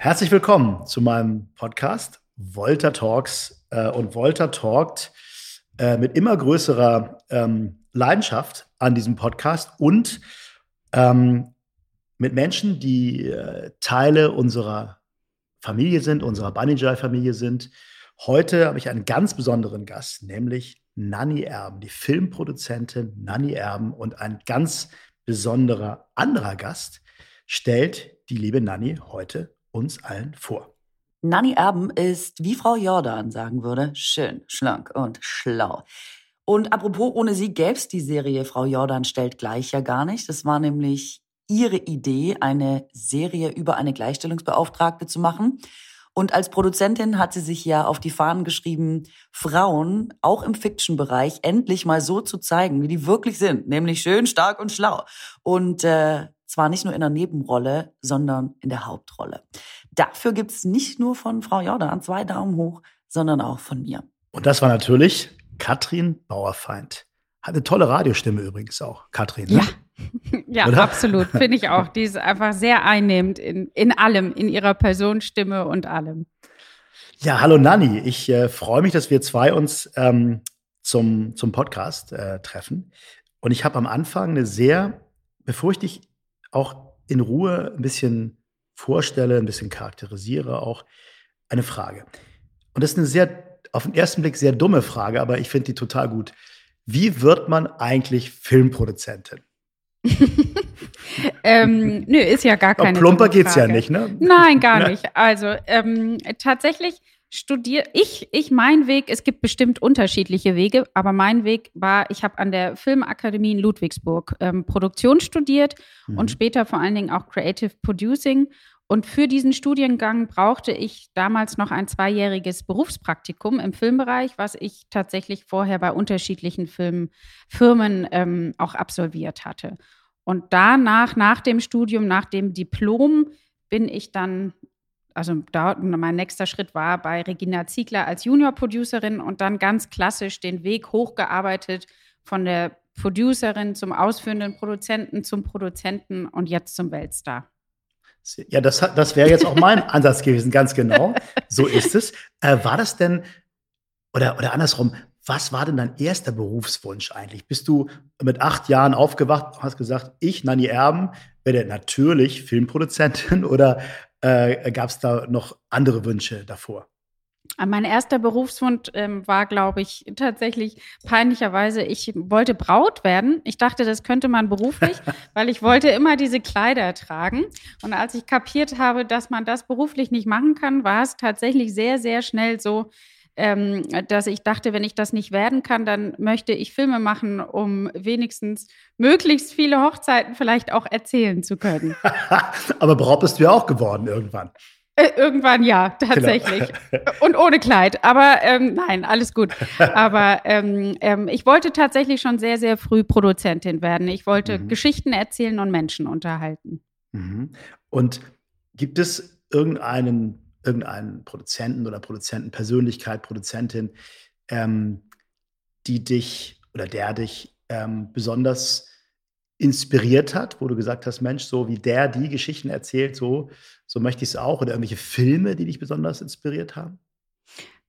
Herzlich willkommen zu meinem Podcast Volta Talks äh, und Volta talkt äh, mit immer größerer ähm, Leidenschaft an diesem Podcast und ähm, mit Menschen, die äh, Teile unserer Familie sind, unserer Banijai-Familie sind. Heute habe ich einen ganz besonderen Gast, nämlich Nanny Erben, die Filmproduzentin Nanny Erben und ein ganz besonderer anderer Gast stellt die liebe Nanny heute uns allen vor. Nanny Erben ist, wie Frau Jordan sagen würde, schön, schlank und schlau. Und apropos, ohne sie gäbe es die Serie Frau Jordan stellt gleich ja gar nicht. Das war nämlich ihre Idee, eine Serie über eine Gleichstellungsbeauftragte zu machen. Und als Produzentin hat sie sich ja auf die Fahnen geschrieben, Frauen auch im Fiction-Bereich endlich mal so zu zeigen, wie die wirklich sind, nämlich schön, stark und schlau. Und äh, zwar nicht nur in der Nebenrolle, sondern in der Hauptrolle. Dafür gibt's nicht nur von Frau Jordan zwei Daumen hoch, sondern auch von mir. Und das war natürlich Katrin Bauerfeind. Hat eine tolle Radiostimme übrigens auch, Katrin. Ne? Ja. ja, Oder? absolut. Finde ich auch. Die ist einfach sehr einnehmend in, in allem, in ihrer Personenstimme und allem. Ja, hallo Nanni. Ich äh, freue mich, dass wir zwei uns ähm, zum, zum Podcast äh, treffen. Und ich habe am Anfang eine sehr, bevor ich dich auch in Ruhe ein bisschen vorstelle, ein bisschen charakterisiere, auch eine Frage. Und das ist eine sehr, auf den ersten Blick sehr dumme Frage, aber ich finde die total gut. Wie wird man eigentlich Filmproduzentin? ähm, nö, ist ja gar keine. Plumper geht's ja nicht, ne? Nein, gar nicht. Also ähm, tatsächlich studiere ich, ich mein Weg, es gibt bestimmt unterschiedliche Wege, aber mein Weg war, ich habe an der Filmakademie in Ludwigsburg ähm, Produktion studiert mhm. und später vor allen Dingen auch Creative Producing. Und für diesen Studiengang brauchte ich damals noch ein zweijähriges Berufspraktikum im Filmbereich, was ich tatsächlich vorher bei unterschiedlichen Film, Firmen ähm, auch absolviert hatte. Und danach, nach dem Studium, nach dem Diplom, bin ich dann also da, mein nächster Schritt war bei Regina Ziegler als Junior-Producerin und dann ganz klassisch den Weg hochgearbeitet von der Producerin zum ausführenden Produzenten, zum Produzenten und jetzt zum Weltstar. Ja, das, das wäre jetzt auch mein Ansatz gewesen, ganz genau. So ist es. Äh, war das denn, oder, oder andersrum, was war denn dein erster Berufswunsch eigentlich? Bist du mit acht Jahren aufgewacht und hast gesagt, ich, Nanni Erben, werde natürlich Filmproduzentin oder äh, Gab es da noch andere Wünsche davor? Äh, mein erster Berufswunsch ähm, war, glaube ich, tatsächlich peinlicherweise, ich wollte Braut werden. Ich dachte, das könnte man beruflich, weil ich wollte immer diese Kleider tragen. Und als ich kapiert habe, dass man das beruflich nicht machen kann, war es tatsächlich sehr, sehr schnell so, ähm, dass ich dachte, wenn ich das nicht werden kann, dann möchte ich Filme machen, um wenigstens möglichst viele Hochzeiten vielleicht auch erzählen zu können. Aber Braut bist du ja auch geworden irgendwann. Äh, irgendwann ja, tatsächlich. Genau. Und ohne Kleid. Aber ähm, nein, alles gut. Aber ähm, ähm, ich wollte tatsächlich schon sehr, sehr früh Produzentin werden. Ich wollte mhm. Geschichten erzählen und Menschen unterhalten. Mhm. Und gibt es irgendeinen irgendeinen Produzenten oder Produzentenpersönlichkeit, Produzentin, ähm, die dich oder der dich ähm, besonders inspiriert hat, wo du gesagt hast, Mensch, so wie der die Geschichten erzählt, so, so möchte ich es auch, oder irgendwelche Filme, die dich besonders inspiriert haben?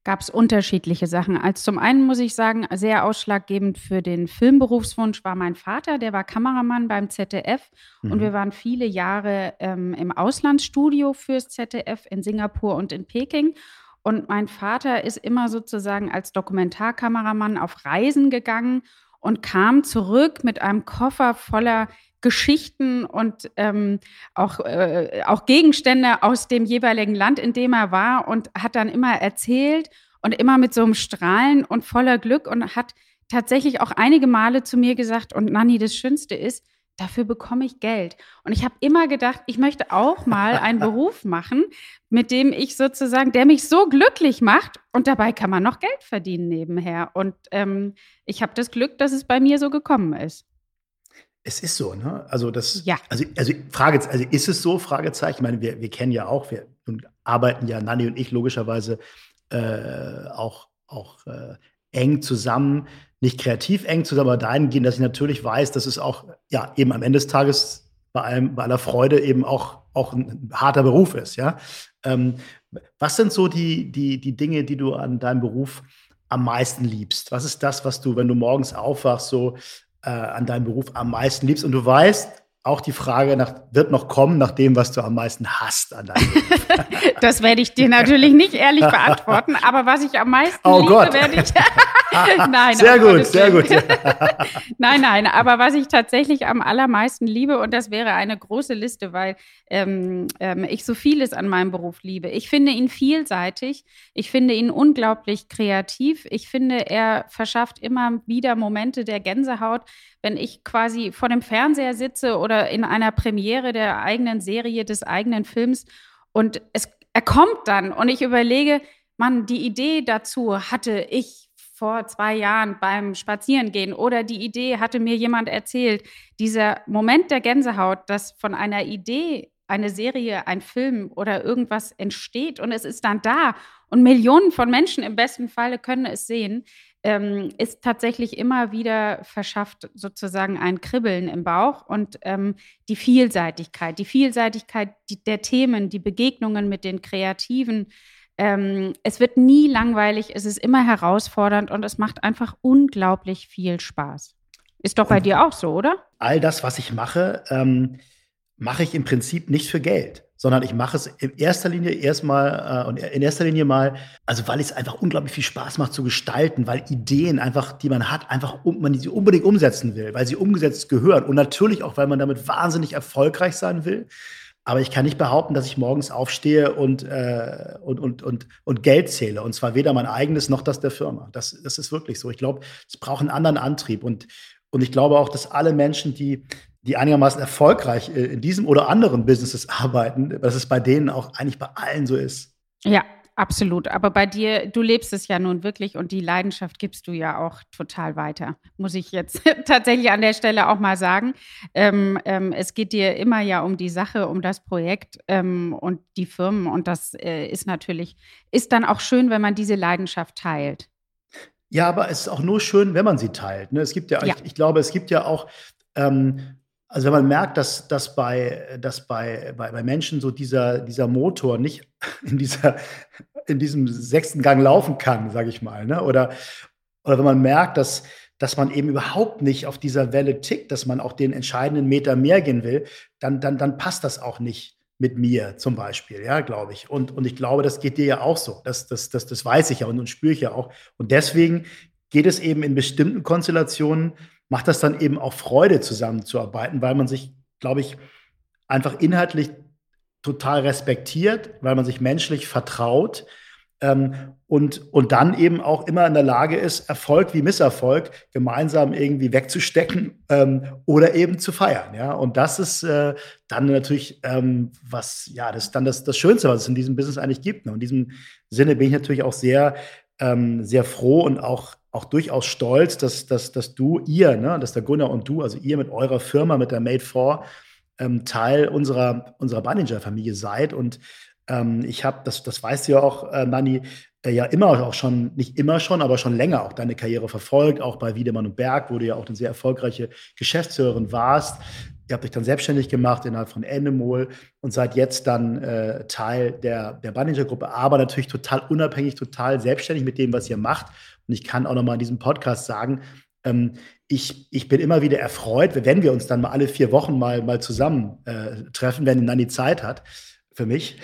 Gab es unterschiedliche Sachen. Als zum einen muss ich sagen, sehr ausschlaggebend für den Filmberufswunsch war mein Vater, der war Kameramann beim ZDF mhm. und wir waren viele Jahre ähm, im Auslandsstudio fürs ZDF in Singapur und in Peking. Und mein Vater ist immer sozusagen als Dokumentarkameramann auf Reisen gegangen und kam zurück mit einem Koffer voller Geschichten und ähm, auch, äh, auch Gegenstände aus dem jeweiligen Land, in dem er war und hat dann immer erzählt und immer mit so einem Strahlen und voller Glück und hat tatsächlich auch einige Male zu mir gesagt, und Nanni, das Schönste ist, dafür bekomme ich Geld. Und ich habe immer gedacht, ich möchte auch mal einen Beruf machen, mit dem ich sozusagen, der mich so glücklich macht und dabei kann man noch Geld verdienen nebenher. Und ähm, ich habe das Glück, dass es bei mir so gekommen ist. Es ist so, ne? Also das, ja. also, also Frage, also ist es so? Fragezeichen. Ich meine, wir, wir kennen ja auch, wir arbeiten ja, Nanni und ich logischerweise äh, auch, auch äh, eng zusammen, nicht kreativ eng zusammen, aber dahingehend, dass ich natürlich weiß, dass es auch, ja, eben am Ende des Tages bei allem, bei aller Freude eben auch, auch ein harter Beruf ist, ja. Ähm, was sind so die, die, die Dinge, die du an deinem Beruf am meisten liebst? Was ist das, was du, wenn du morgens aufwachst, so äh, an deinem Beruf am meisten liebst? Und du weißt, auch die Frage nach, wird noch kommen nach dem, was du am meisten hast an deinem Beruf. das werde ich dir natürlich nicht ehrlich beantworten, aber was ich am meisten oh liebe, Gott. werde ich. nein, sehr gut, sehr gut. nein, nein, aber was ich tatsächlich am allermeisten liebe, und das wäre eine große Liste, weil ähm, ähm, ich so vieles an meinem Beruf liebe. Ich finde ihn vielseitig, ich finde ihn unglaublich kreativ, ich finde, er verschafft immer wieder Momente der Gänsehaut, wenn ich quasi vor dem Fernseher sitze oder in einer Premiere der eigenen Serie, des eigenen Films und es, er kommt dann und ich überlege, Mann, die Idee dazu hatte ich vor zwei Jahren beim Spazierengehen oder die Idee hatte mir jemand erzählt. Dieser Moment der Gänsehaut, dass von einer Idee eine Serie, ein Film oder irgendwas entsteht und es ist dann da und Millionen von Menschen im besten Falle können es sehen, ähm, ist tatsächlich immer wieder verschafft sozusagen ein Kribbeln im Bauch und ähm, die Vielseitigkeit, die Vielseitigkeit der Themen, die Begegnungen mit den Kreativen. Ähm, es wird nie langweilig, es ist immer herausfordernd und es macht einfach unglaublich viel Spaß. Ist doch bei dir auch so, oder? All das, was ich mache, ähm, mache ich im Prinzip nicht für Geld sondern ich mache es in erster Linie erstmal äh, und in erster Linie mal, also weil es einfach unglaublich viel Spaß macht zu gestalten, weil Ideen einfach, die man hat, einfach um, man sie unbedingt umsetzen will, weil sie umgesetzt gehören und natürlich auch, weil man damit wahnsinnig erfolgreich sein will. Aber ich kann nicht behaupten, dass ich morgens aufstehe und, äh, und, und, und, und Geld zähle. Und zwar weder mein eigenes noch das der Firma. Das, das ist wirklich so. Ich glaube, es braucht einen anderen Antrieb. Und, und ich glaube auch, dass alle Menschen, die die einigermaßen erfolgreich äh, in diesem oder anderen Businesses arbeiten, dass es bei denen auch eigentlich bei allen so ist. Ja, absolut. Aber bei dir, du lebst es ja nun wirklich und die Leidenschaft gibst du ja auch total weiter, muss ich jetzt tatsächlich an der Stelle auch mal sagen. Ähm, ähm, es geht dir immer ja um die Sache, um das Projekt ähm, und die Firmen und das äh, ist natürlich, ist dann auch schön, wenn man diese Leidenschaft teilt. Ja, aber es ist auch nur schön, wenn man sie teilt. Ne? Es gibt ja, ja. Ich, ich, glaube, es gibt ja auch ähm, also wenn man merkt, dass, dass, bei, dass bei, bei, bei Menschen so dieser, dieser Motor nicht in, dieser, in diesem sechsten Gang laufen kann, sage ich mal, ne? oder, oder wenn man merkt, dass, dass man eben überhaupt nicht auf dieser Welle tickt, dass man auch den entscheidenden Meter mehr gehen will, dann, dann, dann passt das auch nicht mit mir zum Beispiel, ja, glaube ich. Und, und ich glaube, das geht dir ja auch so. Das, das, das, das weiß ich ja und, und spüre ich ja auch. Und deswegen geht es eben in bestimmten Konstellationen macht das dann eben auch Freude, zusammenzuarbeiten, weil man sich, glaube ich, einfach inhaltlich total respektiert, weil man sich menschlich vertraut ähm, und, und dann eben auch immer in der Lage ist, Erfolg wie Misserfolg gemeinsam irgendwie wegzustecken ähm, oder eben zu feiern. Ja? Und das ist äh, dann natürlich ähm, was, ja, das ist dann das, das Schönste, was es in diesem Business eigentlich gibt. Ne? Und in diesem Sinne bin ich natürlich auch sehr, ähm, sehr froh und auch auch durchaus stolz, dass, dass, dass du, ihr, ne, dass der Gunnar und du, also ihr mit eurer Firma, mit der Made 4, ähm, Teil unserer, unserer Bunninger-Familie seid. Und ähm, ich habe, das, das weißt du ja auch, äh, Nani, äh, ja immer auch schon, nicht immer schon, aber schon länger auch deine Karriere verfolgt, auch bei Wiedemann und Berg, wo du ja auch eine sehr erfolgreiche Geschäftsführerin warst. Ihr habt euch dann selbstständig gemacht innerhalb von Endemol und seid jetzt dann äh, Teil der, der Bunninger-Gruppe, aber natürlich total unabhängig, total selbstständig mit dem, was ihr macht und ich kann auch noch mal in diesem Podcast sagen, ähm, ich, ich bin immer wieder erfreut, wenn wir uns dann mal alle vier Wochen mal, mal zusammen äh, treffen, wenn dann die Zeit hat. Für mich.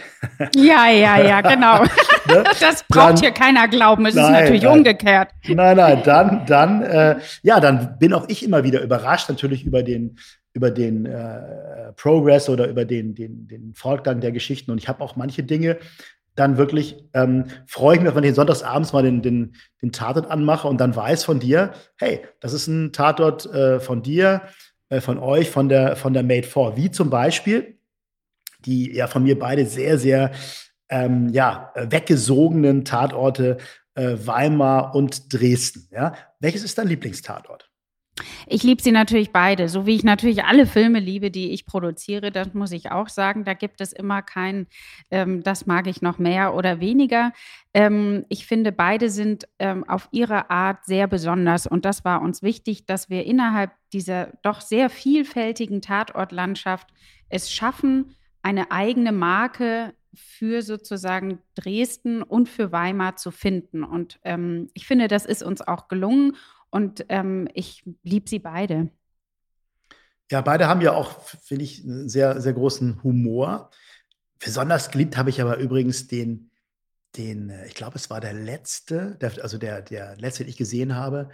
Ja, ja, ja, genau. ne? Das braucht dann, hier keiner glauben. Es nein, ist natürlich nein, umgekehrt. Nein, nein, dann, dann, äh, ja, dann bin auch ich immer wieder überrascht, natürlich über den, über den äh, Progress oder über den, den, den Fortgang der Geschichten. Und ich habe auch manche Dinge, dann wirklich ähm, freue ich mich, wenn ich sonntagsabends mal den, den, den Tatort anmache und dann weiß von dir, hey, das ist ein Tatort äh, von dir, äh, von euch, von der, von der Made 4. Wie zum Beispiel die ja von mir beide sehr, sehr ähm, ja, weggesogenen Tatorte äh, Weimar und Dresden. Ja? Welches ist dein Lieblingstatort? Ich liebe sie natürlich beide, so wie ich natürlich alle Filme liebe, die ich produziere. Das muss ich auch sagen. Da gibt es immer kein, ähm, das mag ich noch mehr oder weniger. Ähm, ich finde, beide sind ähm, auf ihre Art sehr besonders. Und das war uns wichtig, dass wir innerhalb dieser doch sehr vielfältigen Tatortlandschaft es schaffen, eine eigene Marke für sozusagen Dresden und für Weimar zu finden. Und ähm, ich finde, das ist uns auch gelungen und ähm, ich liebe sie beide. Ja, beide haben ja auch, finde ich, einen sehr, sehr großen Humor. Besonders geliebt habe ich aber übrigens den, den äh, ich glaube, es war der letzte, der, also der, der letzte, den ich gesehen habe,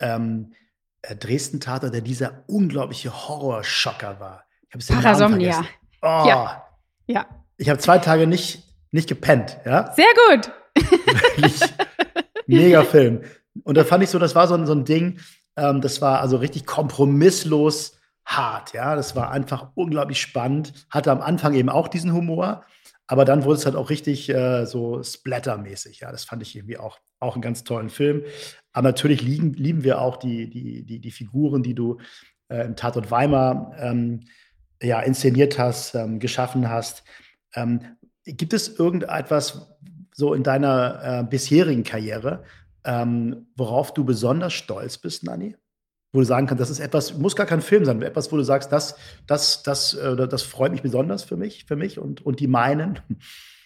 ähm, äh, Dresden-Tater, der dieser unglaubliche Horrorschocker war. Ich Parasomnia. Oh, ja. ja. Ich habe zwei Tage nicht, nicht gepennt. Ja? Sehr gut. Wirklich mega Film. Und da fand ich so, das war so ein, so ein Ding, ähm, das war also richtig kompromisslos hart. Ja, das war einfach unglaublich spannend. Hatte am Anfang eben auch diesen Humor, aber dann wurde es halt auch richtig äh, so splattermäßig. Ja, das fand ich irgendwie auch, auch einen ganz tollen Film. Aber natürlich lieben, lieben wir auch die, die, die, die Figuren, die du äh, im Tatort Weimar ähm, ja, inszeniert hast, ähm, geschaffen hast. Ähm, gibt es irgendetwas so in deiner äh, bisherigen Karriere, ähm, worauf du besonders stolz bist, Nani? wo du sagen kannst, das ist etwas, muss gar kein Film sein, etwas, wo du sagst, das, das, das, äh, das freut mich besonders für mich, für mich und, und die meinen.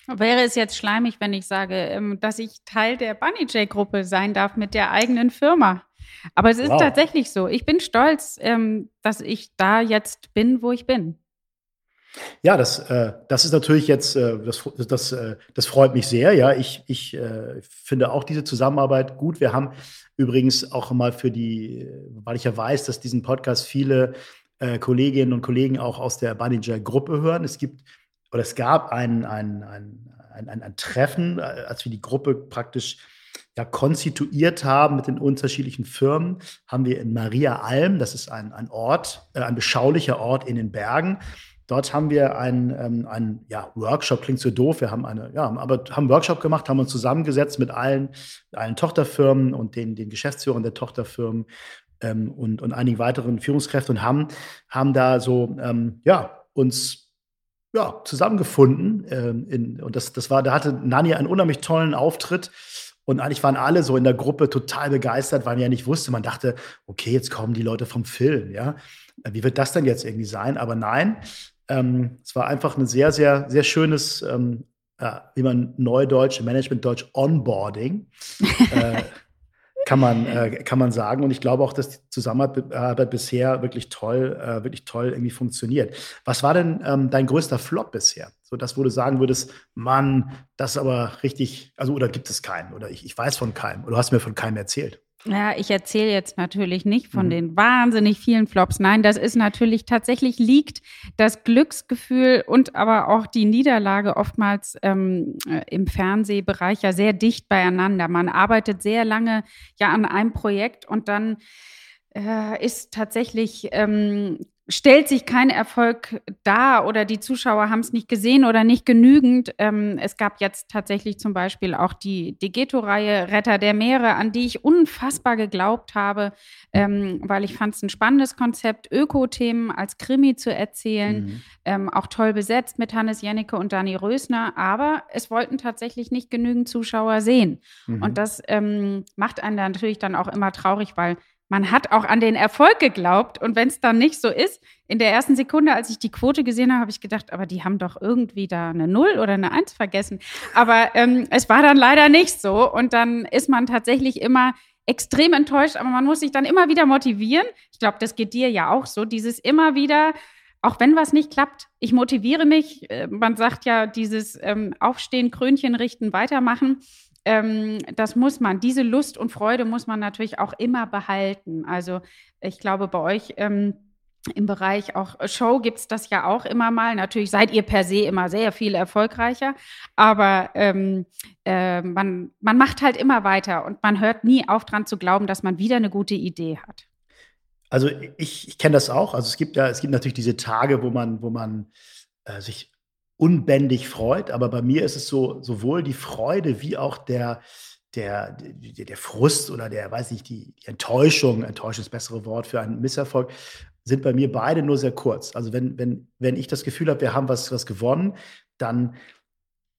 Wäre es jetzt schleimig, wenn ich sage, ähm, dass ich Teil der Bunny J-Gruppe sein darf mit der eigenen Firma? Aber es ist wow. tatsächlich so. Ich bin stolz, ähm, dass ich da jetzt bin, wo ich bin. Ja, das, äh, das ist natürlich jetzt, äh, das, das, äh, das freut mich sehr. Ja, ich, ich äh, finde auch diese Zusammenarbeit gut. Wir haben übrigens auch mal für die, weil ich ja weiß, dass diesen Podcast viele äh, Kolleginnen und Kollegen auch aus der Baninger-Gruppe hören. Es gibt oder es gab ein, ein, ein, ein, ein, ein Treffen, äh, als wir die Gruppe praktisch ja, konstituiert haben mit den unterschiedlichen Firmen, haben wir in Maria Alm, das ist ein, ein Ort, ein beschaulicher Ort in den Bergen, Dort haben wir einen, ähm, einen ja, Workshop, klingt so doof, wir haben eine, ja, aber haben einen Workshop gemacht, haben uns zusammengesetzt mit allen, allen Tochterfirmen und den, den Geschäftsführern der Tochterfirmen ähm, und, und einigen weiteren Führungskräften und haben, haben da so, ähm, ja, uns ja, zusammengefunden. Ähm, in, und das, das war, da hatte Nani einen unheimlich tollen Auftritt. Und eigentlich waren alle so in der Gruppe total begeistert, weil man ja nicht wusste. Man dachte, okay, jetzt kommen die Leute vom Film, ja. Wie wird das denn jetzt irgendwie sein? Aber nein, ähm, es war einfach ein sehr, sehr, sehr schönes, ähm, ja, wie man Neudeutsch, Managementdeutsch, Onboarding. äh, kann man, äh, kann man sagen. Und ich glaube auch, dass die Zusammenarbeit bisher wirklich toll, äh, wirklich toll irgendwie funktioniert. Was war denn ähm, dein größter Flop bisher? So das, wo du sagen würdest, Mann, das ist aber richtig, also oder gibt es keinen? Oder ich, ich weiß von keinem. Oder du hast mir von keinem erzählt. Ja, ich erzähle jetzt natürlich nicht von mhm. den wahnsinnig vielen Flops. Nein, das ist natürlich tatsächlich liegt das Glücksgefühl und aber auch die Niederlage oftmals ähm, äh, im Fernsehbereich ja sehr dicht beieinander. Man arbeitet sehr lange ja an einem Projekt und dann äh, ist tatsächlich ähm, stellt sich kein Erfolg dar oder die Zuschauer haben es nicht gesehen oder nicht genügend. Ähm, es gab jetzt tatsächlich zum Beispiel auch die Degeto-Reihe Retter der Meere, an die ich unfassbar geglaubt habe, ähm, weil ich fand es ein spannendes Konzept, Öko-Themen als Krimi zu erzählen. Mhm. Ähm, auch toll besetzt mit Hannes Jennecke und Dani Rösner, aber es wollten tatsächlich nicht genügend Zuschauer sehen. Mhm. Und das ähm, macht einen dann natürlich dann auch immer traurig, weil man hat auch an den Erfolg geglaubt. Und wenn es dann nicht so ist, in der ersten Sekunde, als ich die Quote gesehen habe, habe ich gedacht, aber die haben doch irgendwie da eine Null oder eine Eins vergessen. Aber ähm, es war dann leider nicht so. Und dann ist man tatsächlich immer extrem enttäuscht, aber man muss sich dann immer wieder motivieren. Ich glaube, das geht dir ja auch so. Dieses immer wieder, auch wenn was nicht klappt, ich motiviere mich. Äh, man sagt ja, dieses ähm, Aufstehen, Krönchen richten, weitermachen ähm, das muss man, diese Lust und Freude muss man natürlich auch immer behalten. Also ich glaube, bei euch ähm, im Bereich auch Show gibt es das ja auch immer mal. Natürlich seid ihr per se immer sehr viel erfolgreicher, aber ähm, äh, man, man macht halt immer weiter und man hört nie auf dran zu glauben, dass man wieder eine gute Idee hat. Also ich, ich kenne das auch. Also es gibt ja, es gibt natürlich diese Tage, wo man, wo man äh, sich unbändig freut. Aber bei mir ist es so, sowohl die Freude wie auch der, der, der, der Frust oder der, weiß nicht, die, die Enttäuschung, Enttäuschung ist das bessere Wort für einen Misserfolg, sind bei mir beide nur sehr kurz. Also wenn, wenn, wenn ich das Gefühl habe, wir haben was, was gewonnen, dann,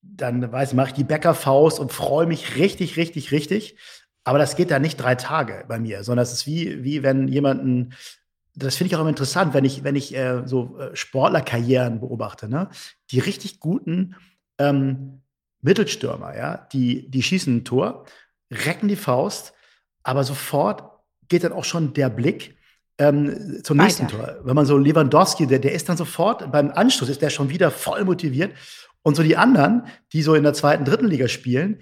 dann weiß mache ich die Bäckerfaust und freue mich richtig, richtig, richtig. Aber das geht da nicht drei Tage bei mir, sondern es ist wie, wie wenn jemanden das finde ich auch immer interessant, wenn ich, wenn ich äh, so äh, Sportlerkarrieren beobachte, ne? Die richtig guten, äh, ähm, Mittelstürmer, ja, die, die schießen ein Tor, recken die Faust, aber sofort geht dann auch schon der Blick ähm, zum Weiter. nächsten Tor. Wenn man so Lewandowski, der, der ist dann sofort beim Anschluss, ist der schon wieder voll motiviert. Und so die anderen, die so in der zweiten, dritten Liga spielen,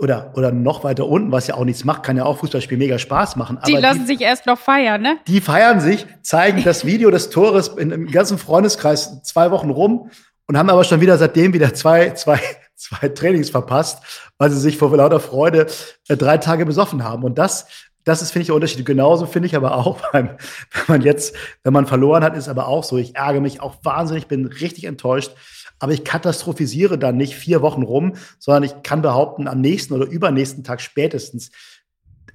oder, oder noch weiter unten, was ja auch nichts macht, kann ja auch Fußballspiel mega Spaß machen. die lassen die, sich erst noch feiern, ne? Die feiern sich, zeigen das Video des Tores in, im ganzen Freundeskreis zwei Wochen rum und haben aber schon wieder seitdem wieder zwei, zwei, zwei Trainings verpasst, weil sie sich vor lauter Freude äh, drei Tage besoffen haben. Und das, das ist, finde ich, der Unterschied. Genauso finde ich aber auch beim, wenn man jetzt, wenn man verloren hat, ist aber auch so. Ich ärgere mich auch wahnsinnig, bin richtig enttäuscht aber ich katastrophisiere dann nicht vier Wochen rum, sondern ich kann behaupten, am nächsten oder übernächsten Tag spätestens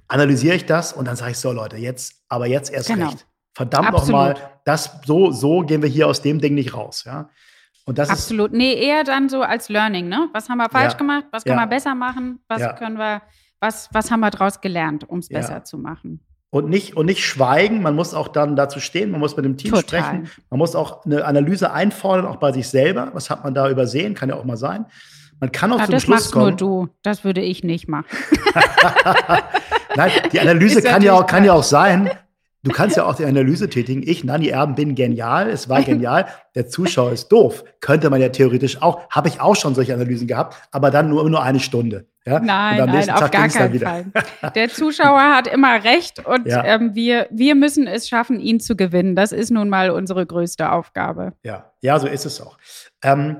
analysiere ich das und dann sage ich so, Leute, jetzt, aber jetzt erst genau. recht. Verdammt nochmal, das, so, so gehen wir hier aus dem Ding nicht raus, ja. Und das Absolut. Ist, nee, eher dann so als Learning, ne? Was haben wir falsch ja. gemacht? Was können ja. wir besser machen? Was ja. können wir, was, was haben wir daraus gelernt, um es besser zu machen? Und nicht, und nicht schweigen. Man muss auch dann dazu stehen, man muss mit dem Team Total. sprechen. Man muss auch eine Analyse einfordern, auch bei sich selber. Was hat man da übersehen? Kann ja auch mal sein. Man kann auch ja, zum das Schluss machst kommen. nur du. Das würde ich nicht machen. Nein, die Analyse kann ja, auch, kann ja auch sein, Du kannst ja auch die Analyse tätigen. Ich, Nanni Erben, bin genial. Es war genial. Der Zuschauer ist doof. Könnte man ja theoretisch auch. Habe ich auch schon solche Analysen gehabt, aber dann nur, nur eine Stunde. Ja? Nein, nein, auf Tag gar keinen Fall. Der Zuschauer hat immer recht und ja. ähm, wir, wir müssen es schaffen, ihn zu gewinnen. Das ist nun mal unsere größte Aufgabe. Ja, ja, so ist es auch. Ähm,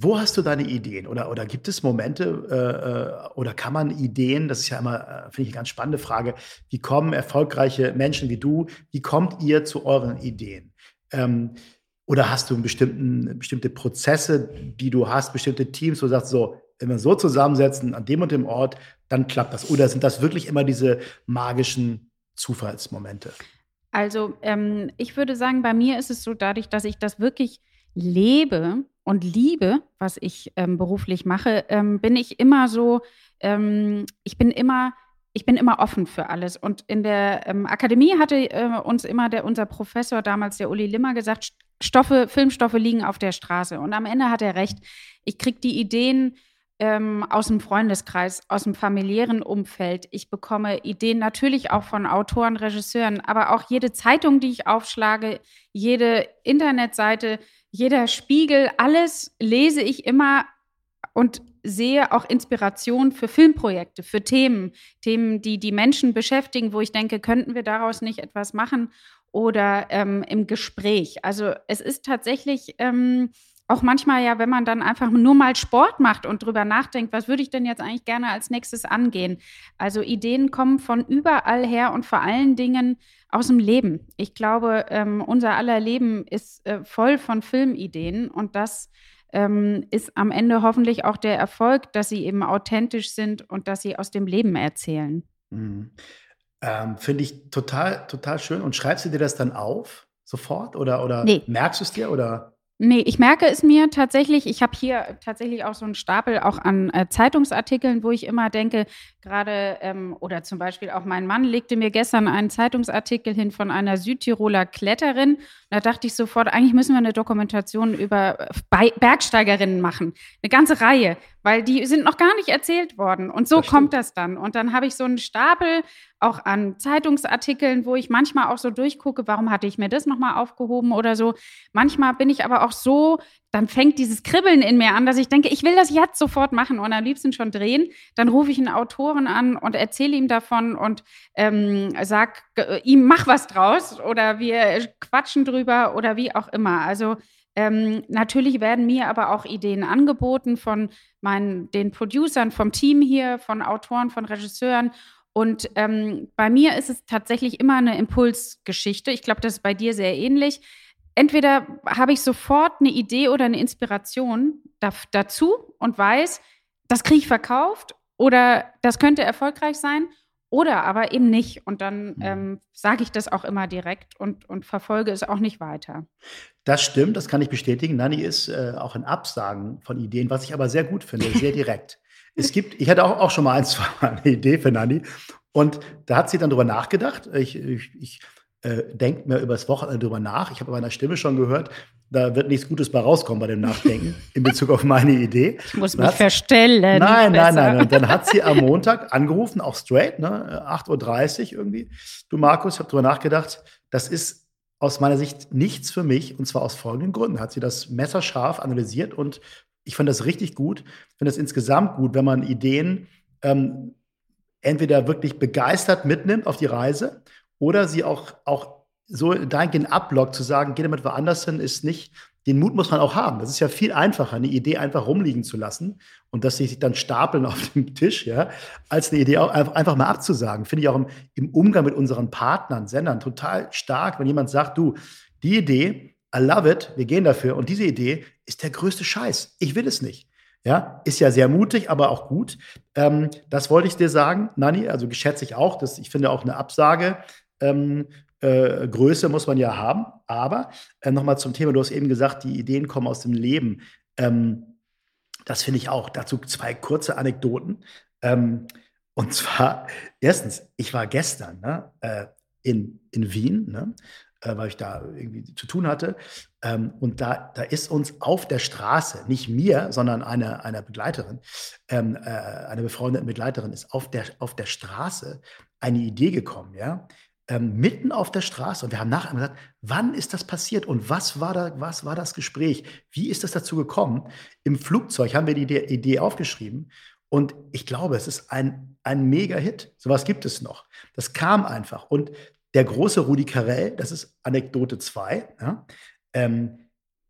wo hast du deine Ideen? Oder, oder gibt es Momente äh, äh, oder kann man Ideen, das ist ja immer, äh, finde ich, eine ganz spannende Frage, wie kommen erfolgreiche Menschen wie du, wie kommt ihr zu euren Ideen? Ähm, oder hast du bestimmte Prozesse, die du hast, bestimmte Teams, wo du sagst, so, wenn wir so zusammensetzen an dem und dem Ort, dann klappt das. Oder sind das wirklich immer diese magischen Zufallsmomente? Also ähm, ich würde sagen, bei mir ist es so, dadurch, dass ich das wirklich lebe und liebe, was ich ähm, beruflich mache, ähm, bin ich immer so, ähm, ich bin immer, ich bin immer offen für alles. Und in der ähm, Akademie hatte äh, uns immer der, unser Professor damals, der Uli Limmer, gesagt, Stoffe, Filmstoffe liegen auf der Straße. Und am Ende hat er recht. Ich kriege die Ideen ähm, aus dem Freundeskreis, aus dem familiären Umfeld. Ich bekomme Ideen natürlich auch von Autoren, Regisseuren, aber auch jede Zeitung, die ich aufschlage, jede Internetseite, jeder Spiegel, alles lese ich immer und sehe auch Inspiration für Filmprojekte, für Themen, Themen, die die Menschen beschäftigen, wo ich denke, könnten wir daraus nicht etwas machen oder ähm, im Gespräch. Also es ist tatsächlich ähm, auch manchmal ja, wenn man dann einfach nur mal Sport macht und drüber nachdenkt, was würde ich denn jetzt eigentlich gerne als nächstes angehen? Also Ideen kommen von überall her und vor allen Dingen aus dem Leben. Ich glaube, ähm, unser aller Leben ist äh, voll von Filmideen und das ähm, ist am Ende hoffentlich auch der Erfolg, dass sie eben authentisch sind und dass sie aus dem Leben erzählen. Mhm. Ähm, Finde ich total, total schön. Und schreibst du dir das dann auf sofort oder, oder nee. merkst du es dir oder? Nee, ich merke es mir tatsächlich. Ich habe hier tatsächlich auch so einen Stapel auch an äh, Zeitungsartikeln, wo ich immer denke, gerade ähm, oder zum Beispiel auch mein Mann legte mir gestern einen Zeitungsartikel hin von einer Südtiroler Kletterin. Da dachte ich sofort, eigentlich müssen wir eine Dokumentation über Be Bergsteigerinnen machen. Eine ganze Reihe, weil die sind noch gar nicht erzählt worden. Und so das kommt das dann. Und dann habe ich so einen Stapel auch an Zeitungsartikeln, wo ich manchmal auch so durchgucke, warum hatte ich mir das nochmal aufgehoben oder so. Manchmal bin ich aber auch so, dann fängt dieses Kribbeln in mir an, dass ich denke, ich will das jetzt sofort machen und am liebsten schon drehen. Dann rufe ich einen Autoren an und erzähle ihm davon und ähm, sag äh, ihm, mach was draus oder wir quatschen drüber oder wie auch immer. Also ähm, natürlich werden mir aber auch Ideen angeboten von meinen, den Producern, vom Team hier, von Autoren, von Regisseuren. Und ähm, bei mir ist es tatsächlich immer eine Impulsgeschichte. Ich glaube, das ist bei dir sehr ähnlich. Entweder habe ich sofort eine Idee oder eine Inspiration da, dazu und weiß, das kriege ich verkauft oder das könnte erfolgreich sein oder aber eben nicht. Und dann mhm. ähm, sage ich das auch immer direkt und, und verfolge es auch nicht weiter. Das stimmt, das kann ich bestätigen. Nani ist äh, auch ein Absagen von Ideen, was ich aber sehr gut finde, sehr direkt. Es gibt, ich hatte auch, auch schon mal ein, zwei Mal eine Idee für Nani. Und da hat sie dann drüber nachgedacht. Ich, ich, ich äh, denkt mir übers Wochenende drüber nach. Ich habe bei meiner Stimme schon gehört, da wird nichts Gutes bei rauskommen bei dem Nachdenken in Bezug auf meine Idee. Ich muss mich verstellen. Nein, nein, nein. Und dann hat sie am Montag angerufen, auch straight, ne, 8.30 Uhr irgendwie. Du, Markus, ich habe drüber nachgedacht, das ist aus meiner Sicht nichts für mich und zwar aus folgenden Gründen. Hat sie das messerscharf analysiert und ich fand das richtig gut. Ich finde das insgesamt gut, wenn man Ideen ähm, entweder wirklich begeistert mitnimmt auf die Reise oder sie auch, auch so dahingehend ablockt, zu sagen, geh damit woanders hin, ist nicht, den Mut muss man auch haben. Das ist ja viel einfacher, eine Idee einfach rumliegen zu lassen und dass sie sich dann stapeln auf dem Tisch, ja, als eine Idee auch einfach mal abzusagen. Finde ich auch im, im Umgang mit unseren Partnern, Sendern total stark, wenn jemand sagt, du, die Idee, I love it, wir gehen dafür und diese Idee ist der größte Scheiß. Ich will es nicht. Ja, ist ja sehr mutig, aber auch gut. Ähm, das wollte ich dir sagen, Nani. Also schätze ich auch. dass ich finde auch eine Absage ähm, äh, Größe muss man ja haben. Aber äh, nochmal zum Thema, du hast eben gesagt, die Ideen kommen aus dem Leben. Ähm, das finde ich auch. Dazu zwei kurze Anekdoten. Ähm, und zwar, erstens, ich war gestern ne, äh, in, in Wien, ne, äh, weil ich da irgendwie zu tun hatte. Ähm, und da, da ist uns auf der Straße, nicht mir, sondern eine, eine Begleiterin, ähm, äh, eine befreundete Begleiterin, ist auf der, auf der Straße eine Idee gekommen, ja, ähm, mitten auf der Straße. Und wir haben nachher gesagt, wann ist das passiert und was war, da, was war das Gespräch? Wie ist das dazu gekommen? Im Flugzeug haben wir die Idee, Idee aufgeschrieben. Und ich glaube, es ist ein, ein Mega-Hit. Sowas gibt es noch. Das kam einfach. Und der große Rudi Carell, das ist Anekdote 2, ja, ähm,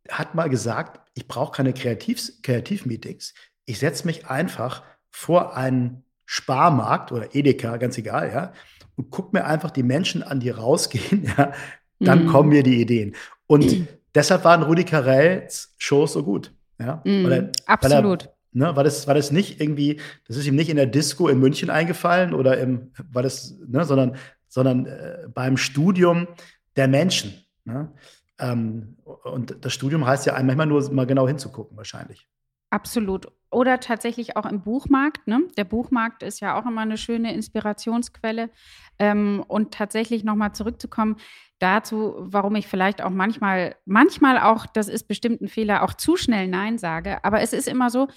hat mal gesagt, ich brauche keine Kreativ Kreativmeetings. Ich setze mich einfach vor einen Sparmarkt oder Edeka, ganz egal, ja, und guck mir einfach die Menschen an, die rausgehen, ja, dann mhm. kommen mir die Ideen. Und deshalb waren Rudi Carells Shows so gut. Ja, mhm. weil er, Absolut. Weil er, ne, war, das, war das nicht irgendwie, das ist ihm nicht in der Disco in München eingefallen oder im, war das, ne, sondern, sondern äh, beim Studium der Menschen. Ne? Ähm, und das Studium heißt ja manchmal nur mal genau hinzugucken, wahrscheinlich. Absolut. Oder tatsächlich auch im Buchmarkt. Ne? Der Buchmarkt ist ja auch immer eine schöne Inspirationsquelle. Ähm, und tatsächlich nochmal zurückzukommen dazu, warum ich vielleicht auch manchmal, manchmal auch, das ist bestimmt ein Fehler, auch zu schnell Nein sage. Aber es ist immer so,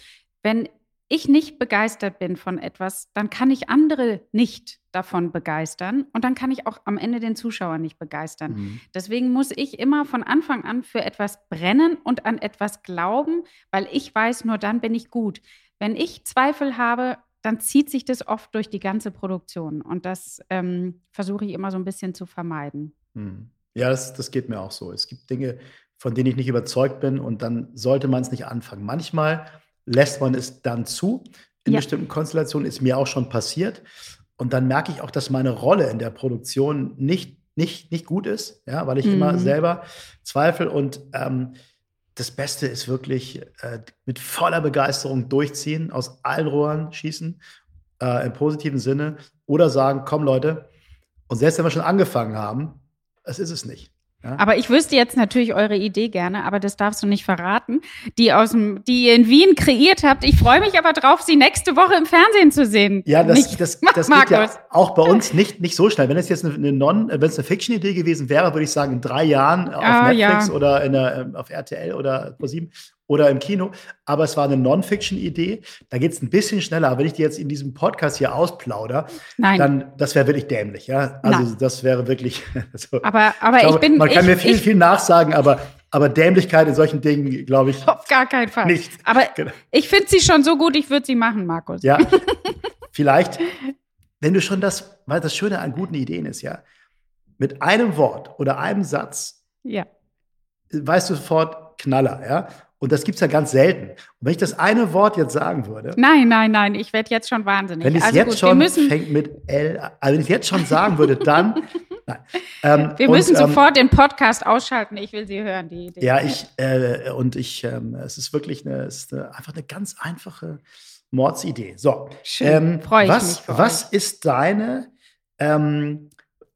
wenn ich nicht begeistert bin von etwas, dann kann ich andere nicht davon begeistern und dann kann ich auch am Ende den Zuschauer nicht begeistern. Mhm. Deswegen muss ich immer von Anfang an für etwas brennen und an etwas glauben, weil ich weiß, nur dann bin ich gut. Wenn ich Zweifel habe, dann zieht sich das oft durch die ganze Produktion und das ähm, versuche ich immer so ein bisschen zu vermeiden. Mhm. Ja, das, das geht mir auch so. Es gibt Dinge, von denen ich nicht überzeugt bin und dann sollte man es nicht anfangen. Manchmal lässt man es dann zu. In ja. bestimmten Konstellationen ist mir auch schon passiert. Und dann merke ich auch, dass meine Rolle in der Produktion nicht, nicht, nicht gut ist, ja, weil ich mhm. immer selber zweifle. Und ähm, das Beste ist wirklich äh, mit voller Begeisterung durchziehen, aus allen Rohren schießen, äh, im positiven Sinne. Oder sagen, komm Leute, und selbst wenn wir schon angefangen haben, es ist es nicht. Ja? Aber ich wüsste jetzt natürlich eure Idee gerne, aber das darfst du nicht verraten, die, aus dem, die ihr in Wien kreiert habt. Ich freue mich aber drauf, sie nächste Woche im Fernsehen zu sehen. Ja, das, nicht, das, das geht ja auch bei uns nicht, nicht so schnell. Wenn es jetzt eine, Non, wenn es eine Fiction-Idee gewesen wäre, würde ich sagen, in drei Jahren auf ah, Netflix ja. oder in der, ähm, auf RTL oder ProSieben oder im Kino. Aber es war eine Non-Fiction-Idee. Da geht es ein bisschen schneller. Aber wenn ich die jetzt in diesem Podcast hier ausplauder, Nein. dann das wäre wirklich dämlich. Ja? Also Nein. das wäre wirklich. Also, aber aber ich, glaube, ich bin. Man kann ich, mir viel, ich, viel nachsagen, aber. Aber Dämlichkeit in solchen Dingen, glaube ich. Auf gar keinen Fall. Nicht. Aber genau. ich finde sie schon so gut, ich würde sie machen, Markus. Ja. Vielleicht, wenn du schon das, weil das Schöne an guten Ideen ist, ja, mit einem Wort oder einem Satz, ja. weißt du sofort Knaller, ja. Und das gibt es ja ganz selten. Und wenn ich das eine Wort jetzt sagen würde. Nein, nein, nein, ich werde jetzt schon wahnsinnig. Wenn es also jetzt gut, schon fängt mit L, also wenn ich jetzt schon sagen würde, dann. nein. Ähm, wir müssen und, ähm, sofort den Podcast ausschalten. Ich will Sie hören. Die, die ja, ich, äh, und ich, ähm, es ist wirklich eine, es ist eine, einfach eine ganz einfache Mordsidee. So. Schön. Ähm, Freue ich was, mich. Für was euch. ist deine, ähm,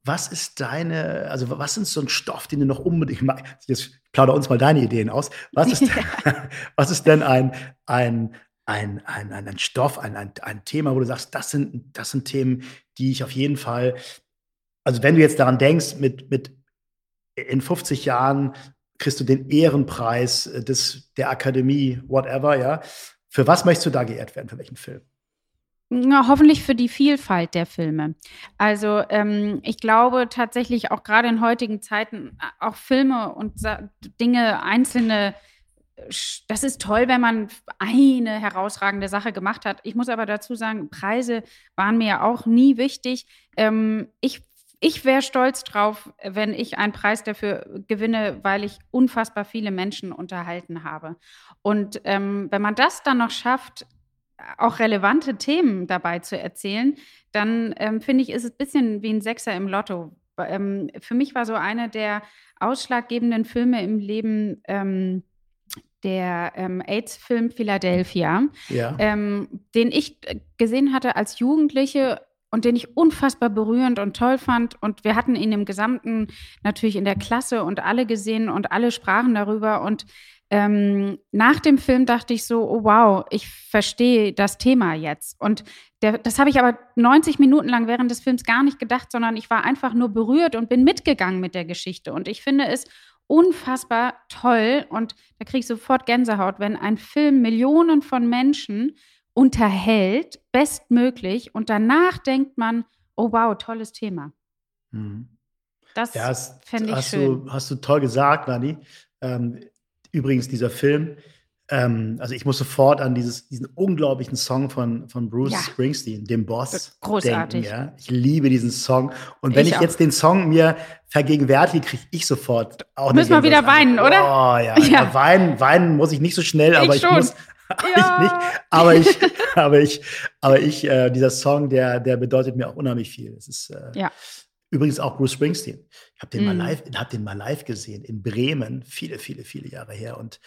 was ist deine, also was ist so ein Stoff, den du noch unbedingt magst? Jetzt plauder uns mal deine Ideen aus. Was ist, ja. was ist denn ein, ein, ein, ein, ein, Stoff, ein, ein, ein Thema, wo du sagst, das sind, das sind Themen, die ich auf jeden Fall also wenn du jetzt daran denkst, mit, mit in 50 Jahren kriegst du den Ehrenpreis des, der Akademie, whatever, ja. Für was möchtest du da geehrt werden? Für welchen Film? Na, hoffentlich für die Vielfalt der Filme. Also ähm, ich glaube tatsächlich auch gerade in heutigen Zeiten äh, auch Filme und Dinge, einzelne, das ist toll, wenn man eine herausragende Sache gemacht hat. Ich muss aber dazu sagen, Preise waren mir ja auch nie wichtig. Ähm, ich ich wäre stolz drauf, wenn ich einen Preis dafür gewinne, weil ich unfassbar viele Menschen unterhalten habe. Und ähm, wenn man das dann noch schafft, auch relevante Themen dabei zu erzählen, dann ähm, finde ich, ist es ein bisschen wie ein Sechser im Lotto. Ähm, für mich war so einer der ausschlaggebenden Filme im Leben ähm, der ähm, AIDS-Film Philadelphia, ja. ähm, den ich gesehen hatte als Jugendliche und den ich unfassbar berührend und toll fand. Und wir hatten ihn im Gesamten natürlich in der Klasse und alle gesehen und alle sprachen darüber. Und ähm, nach dem Film dachte ich so, oh wow, ich verstehe das Thema jetzt. Und der, das habe ich aber 90 Minuten lang während des Films gar nicht gedacht, sondern ich war einfach nur berührt und bin mitgegangen mit der Geschichte. Und ich finde es unfassbar toll und da kriege ich sofort Gänsehaut, wenn ein Film Millionen von Menschen unterhält, bestmöglich, und danach denkt man, oh wow, tolles Thema. Mhm. Das ja, fände ich hast schön. Du, hast du toll gesagt, Nani. Ähm, übrigens, dieser Film, ähm, also ich muss sofort an dieses, diesen unglaublichen Song von, von Bruce ja. Springsteen, dem Boss, Großartig. denken. Ja? Ich liebe diesen Song. Und wenn ich, ich jetzt den Song mir vergegenwärtige, kriege ich sofort auch Müssen wir wieder weinen, oder? Oh ja, ja. weinen, weinen muss ich nicht so schnell, aber ich, ich muss, ja. ich nicht. Aber ich, aber ich, aber ich, äh, dieser Song, der, der bedeutet mir auch unheimlich viel. Es ist äh, ja. Übrigens auch Bruce Springsteen. Ich habe den mm. mal live, habe den mal live gesehen in Bremen, viele, viele, viele Jahre her. Und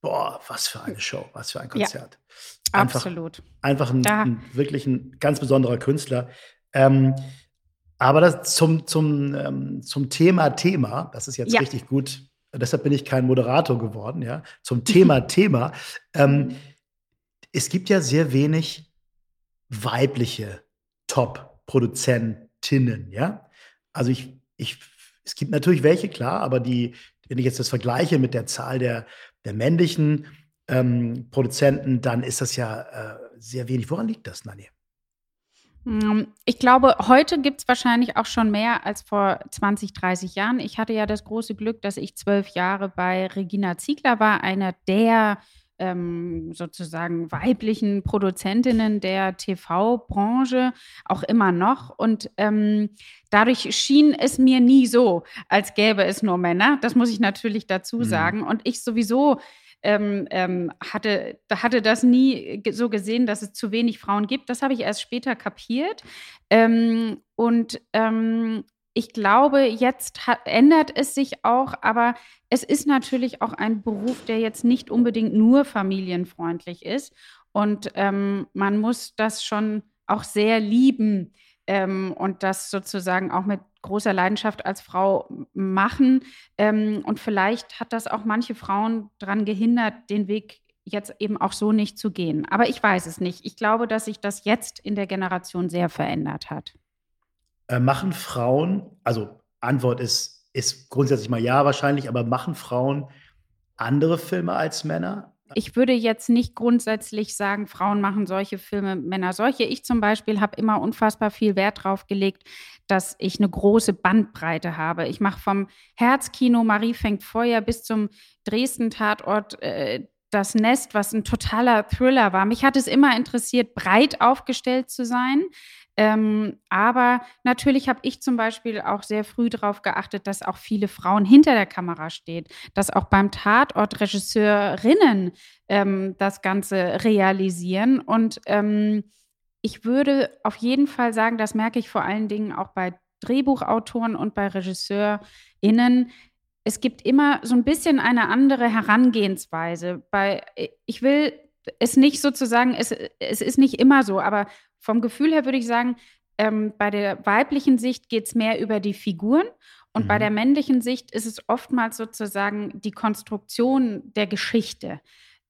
boah, was für eine Show, was für ein Konzert. Ja, einfach, absolut. Einfach ein, ein, wirklich ein ganz besonderer Künstler. Ähm, aber das zum, zum, ähm, zum Thema Thema, das ist jetzt ja. richtig gut deshalb bin ich kein Moderator geworden, ja, zum Thema Thema. Ähm, es gibt ja sehr wenig weibliche Top-Produzentinnen, ja. Also ich, ich, es gibt natürlich welche, klar, aber die, wenn ich jetzt das vergleiche mit der Zahl der, der männlichen ähm, Produzenten, dann ist das ja äh, sehr wenig. Woran liegt das, Nani? Ähm, ich glaube, heute gibt es wahrscheinlich auch schon mehr als vor 20, 30 Jahren. Ich hatte ja das große Glück, dass ich zwölf Jahre bei Regina Ziegler war, einer der ähm, sozusagen weiblichen Produzentinnen der TV-Branche, auch immer noch. Und ähm, dadurch schien es mir nie so, als gäbe es nur Männer. Das muss ich natürlich dazu mhm. sagen. Und ich sowieso ähm, ähm, hatte, hatte das nie so gesehen, dass es zu wenig Frauen gibt. Das habe ich erst später kapiert. Ähm, und ähm, ich glaube, jetzt hat, ändert es sich auch, aber es ist natürlich auch ein Beruf, der jetzt nicht unbedingt nur familienfreundlich ist. Und ähm, man muss das schon auch sehr lieben ähm, und das sozusagen auch mit großer Leidenschaft als Frau machen. Ähm, und vielleicht hat das auch manche Frauen daran gehindert, den Weg jetzt eben auch so nicht zu gehen. Aber ich weiß es nicht. Ich glaube, dass sich das jetzt in der Generation sehr verändert hat. Äh, machen Frauen, also Antwort ist, ist grundsätzlich mal ja wahrscheinlich, aber machen Frauen andere Filme als Männer? ich würde jetzt nicht grundsätzlich sagen, Frauen machen solche Filme, Männer solche. Ich zum Beispiel habe immer unfassbar viel Wert drauf gelegt, dass ich eine große Bandbreite habe. Ich mache vom Herzkino Marie fängt Feuer bis zum Dresden-Tatort äh, das Nest, was ein totaler Thriller war. Mich hat es immer interessiert, breit aufgestellt zu sein. Ähm, aber natürlich habe ich zum Beispiel auch sehr früh darauf geachtet, dass auch viele Frauen hinter der Kamera stehen, dass auch beim Tatort Regisseurinnen ähm, das Ganze realisieren. Und ähm, ich würde auf jeden Fall sagen, das merke ich vor allen Dingen auch bei Drehbuchautoren und bei RegisseurInnen, es gibt immer so ein bisschen eine andere Herangehensweise. Bei, ich will es nicht sozusagen, es, es ist nicht immer so, aber vom Gefühl her würde ich sagen, ähm, bei der weiblichen Sicht geht es mehr über die Figuren und mhm. bei der männlichen Sicht ist es oftmals sozusagen die Konstruktion der Geschichte.